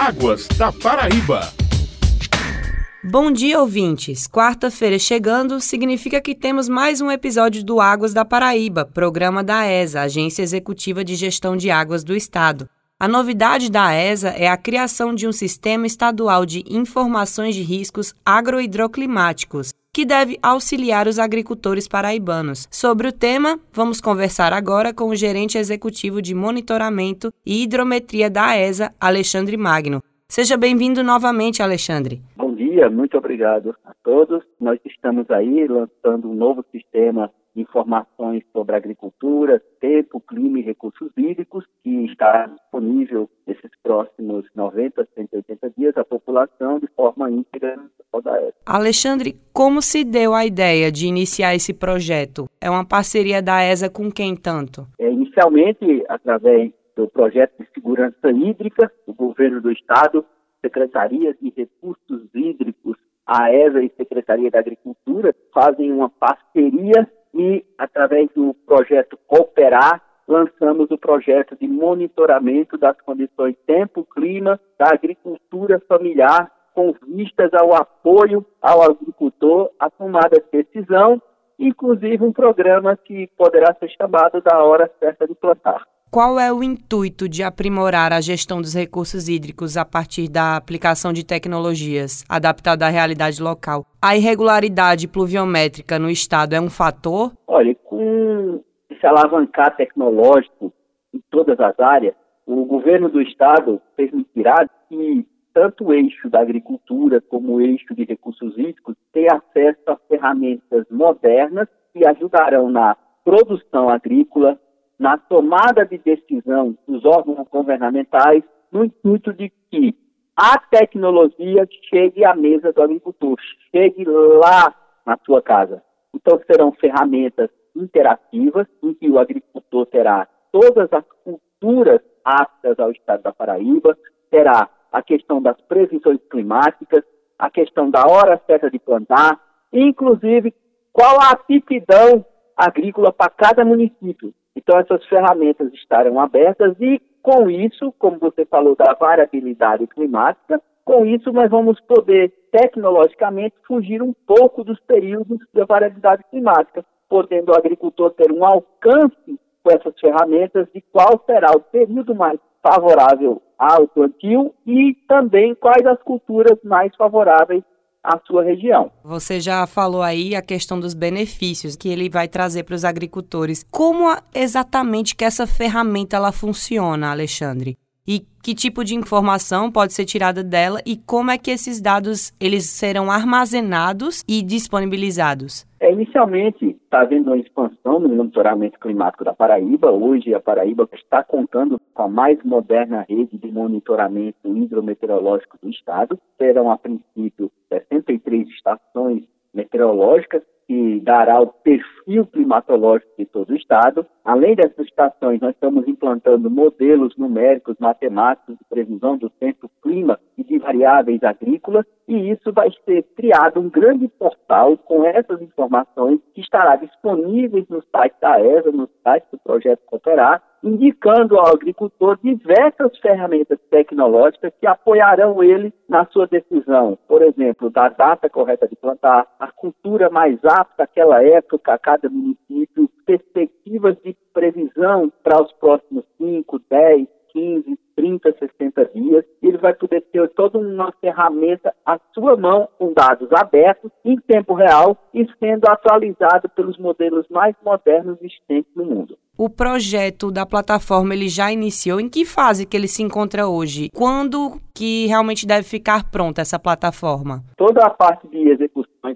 Águas da Paraíba. Bom dia, ouvintes! Quarta-feira chegando significa que temos mais um episódio do Águas da Paraíba, programa da ESA, Agência Executiva de Gestão de Águas do Estado. A novidade da ESA é a criação de um sistema estadual de informações de riscos agrohidroclimáticos, que deve auxiliar os agricultores paraibanos. Sobre o tema, vamos conversar agora com o gerente executivo de monitoramento e hidrometria da ESA, Alexandre Magno. Seja bem-vindo novamente, Alexandre. Bom dia, muito obrigado a todos. Nós estamos aí lançando um novo sistema informações sobre agricultura, tempo, clima e recursos hídricos, que está disponível nesses próximos 90, 180 dias à população de forma íntegra da Alexandre, como se deu a ideia de iniciar esse projeto? É uma parceria da ESA com quem tanto? É, inicialmente, através do projeto de segurança hídrica, do governo do estado, secretarias de recursos hídricos, a ESA e Secretaria da Agricultura fazem uma parceria e, através do projeto Cooperar, lançamos o projeto de monitoramento das condições tempo, clima, da agricultura familiar, com vistas ao apoio ao agricultor, à tomada de decisão, inclusive um programa que poderá ser chamado da hora certa de plantar. Qual é o intuito de aprimorar a gestão dos recursos hídricos a partir da aplicação de tecnologias adaptadas à realidade local? A irregularidade pluviométrica no estado é um fator? Olha, com esse alavancar tecnológico em todas as áreas, o governo do estado permitirá que tanto o eixo da agricultura como o eixo de recursos hídricos tenham acesso a ferramentas modernas que ajudarão na produção agrícola, na tomada de decisão dos órgãos governamentais no intuito de que a tecnologia chegue à mesa do agricultor, chegue lá na sua casa. Então serão ferramentas interativas em que o agricultor terá todas as culturas aptas ao estado da Paraíba, terá a questão das previsões climáticas, a questão da hora certa de plantar, inclusive qual a aptidão agrícola para cada município. Então, essas ferramentas estarão abertas e, com isso, como você falou da variabilidade climática, com isso nós vamos poder, tecnologicamente, fugir um pouco dos períodos da variabilidade climática, podendo o agricultor ter um alcance com essas ferramentas de qual será o período mais favorável ao plantio e também quais as culturas mais favoráveis a sua região. Você já falou aí a questão dos benefícios que ele vai trazer para os agricultores. Como exatamente que essa ferramenta ela funciona, Alexandre? E que tipo de informação pode ser tirada dela e como é que esses dados eles serão armazenados e disponibilizados? É, inicialmente, está havendo uma expansão no monitoramento climático da Paraíba. Hoje, a Paraíba está contando com a mais moderna rede de monitoramento hidrometeorológico do Estado. Serão, a princípio, 63 estações meteorológicas que dará o perfil climatológico de todo o estado. Além dessas estações, nós estamos implantando modelos numéricos matemáticos de previsão do tempo, clima e de variáveis agrícolas, e isso vai ser criado um grande portal com essas informações que estará disponíveis no site da ESA, no site do Projeto Cooperar, indicando ao agricultor diversas ferramentas tecnológicas que apoiarão ele na sua decisão. Por exemplo, da data correta de plantar, a cultura mais apta àquela época a cada município, perspectivas de previsão para os próximos 5, 10, 15, 30, 60 dias, ele vai poder ter toda uma ferramenta à sua mão com dados abertos, em tempo real e sendo atualizado pelos modelos mais modernos existentes no mundo. O projeto da plataforma ele já iniciou? Em que fase que ele se encontra hoje? Quando que realmente deve ficar pronta essa plataforma? Toda a parte de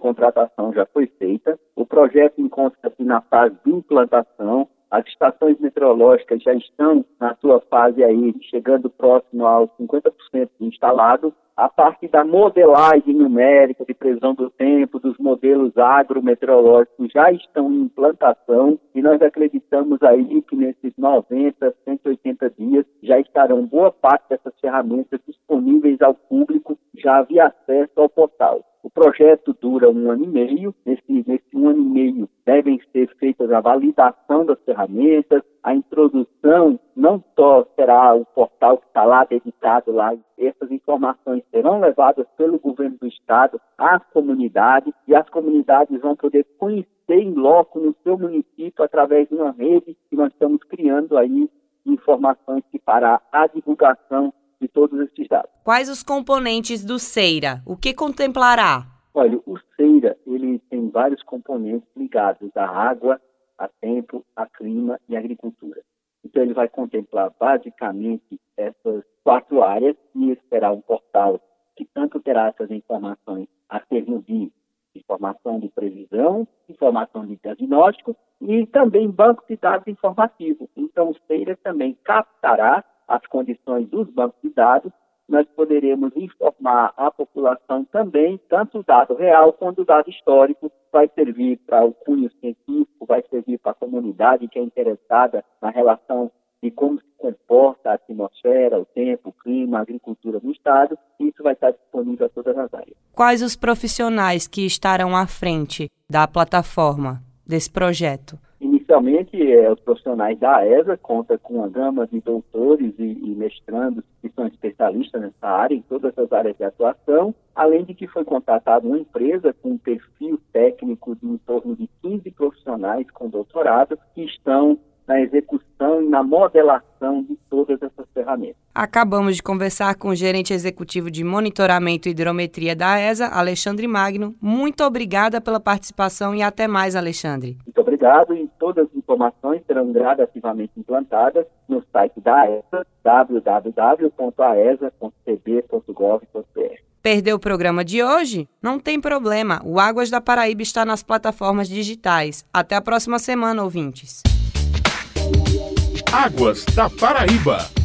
contratação já foi feita. O projeto encontra-se na fase de implantação. As estações meteorológicas já estão na sua fase aí, chegando próximo aos 50% instalado. A parte da modelagem numérica, de previsão do tempo, dos modelos agrometeorológicos já estão em implantação e nós acreditamos aí que nesses 90, 180 dias já estarão boa parte dessas ferramentas disponíveis ao público já via acesso ao portal. Projeto dura um ano e meio. Nesse, nesse um ano e meio devem ser feitas a validação das ferramentas, a introdução não só será o portal que está lá dedicado lá, essas informações serão levadas pelo governo do estado às comunidades e as comunidades vão poder conhecer em loco no seu município através de uma rede que nós estamos criando aí informações que fará a divulgação de todos esses dados. Quais os componentes do CEIRA? O que contemplará? Olha, o CEIRA ele tem vários componentes ligados à água, a tempo, a clima e agricultura. Então ele vai contemplar basicamente essas quatro áreas e será um portal que tanto terá essas informações a servir informação de previsão, informação de diagnóstico e também banco de dados informativo. Então o CEIRA também captará as condições dos bancos de dados nós poderemos informar a população também, tanto o dado real quanto o dado histórico, vai servir para o cunho científico, vai servir para a comunidade que é interessada na relação de como se comporta a atmosfera, o tempo, o clima, a agricultura no estado, isso vai estar disponível a todas as áreas. Quais os profissionais que estarão à frente da plataforma desse projeto? Inicialmente, é, os profissionais da ESA conta com uma gama de doutores e, e mestrandos que são especialistas nessa área, em todas as áreas de atuação, além de que foi contratada uma empresa com um perfil técnico de em torno de 15 profissionais com doutorado que estão na execução e na modelação de todas essas ferramentas. Acabamos de conversar com o gerente executivo de monitoramento e hidrometria da ESA, Alexandre Magno. Muito obrigada pela participação e até mais, Alexandre. Obrigado e todas as informações serão gradativamente implantadas no site da ESA, www.aesa.cb.gov.br. Perdeu o programa de hoje? Não tem problema. O Águas da Paraíba está nas plataformas digitais. Até a próxima semana, ouvintes. Águas da Paraíba.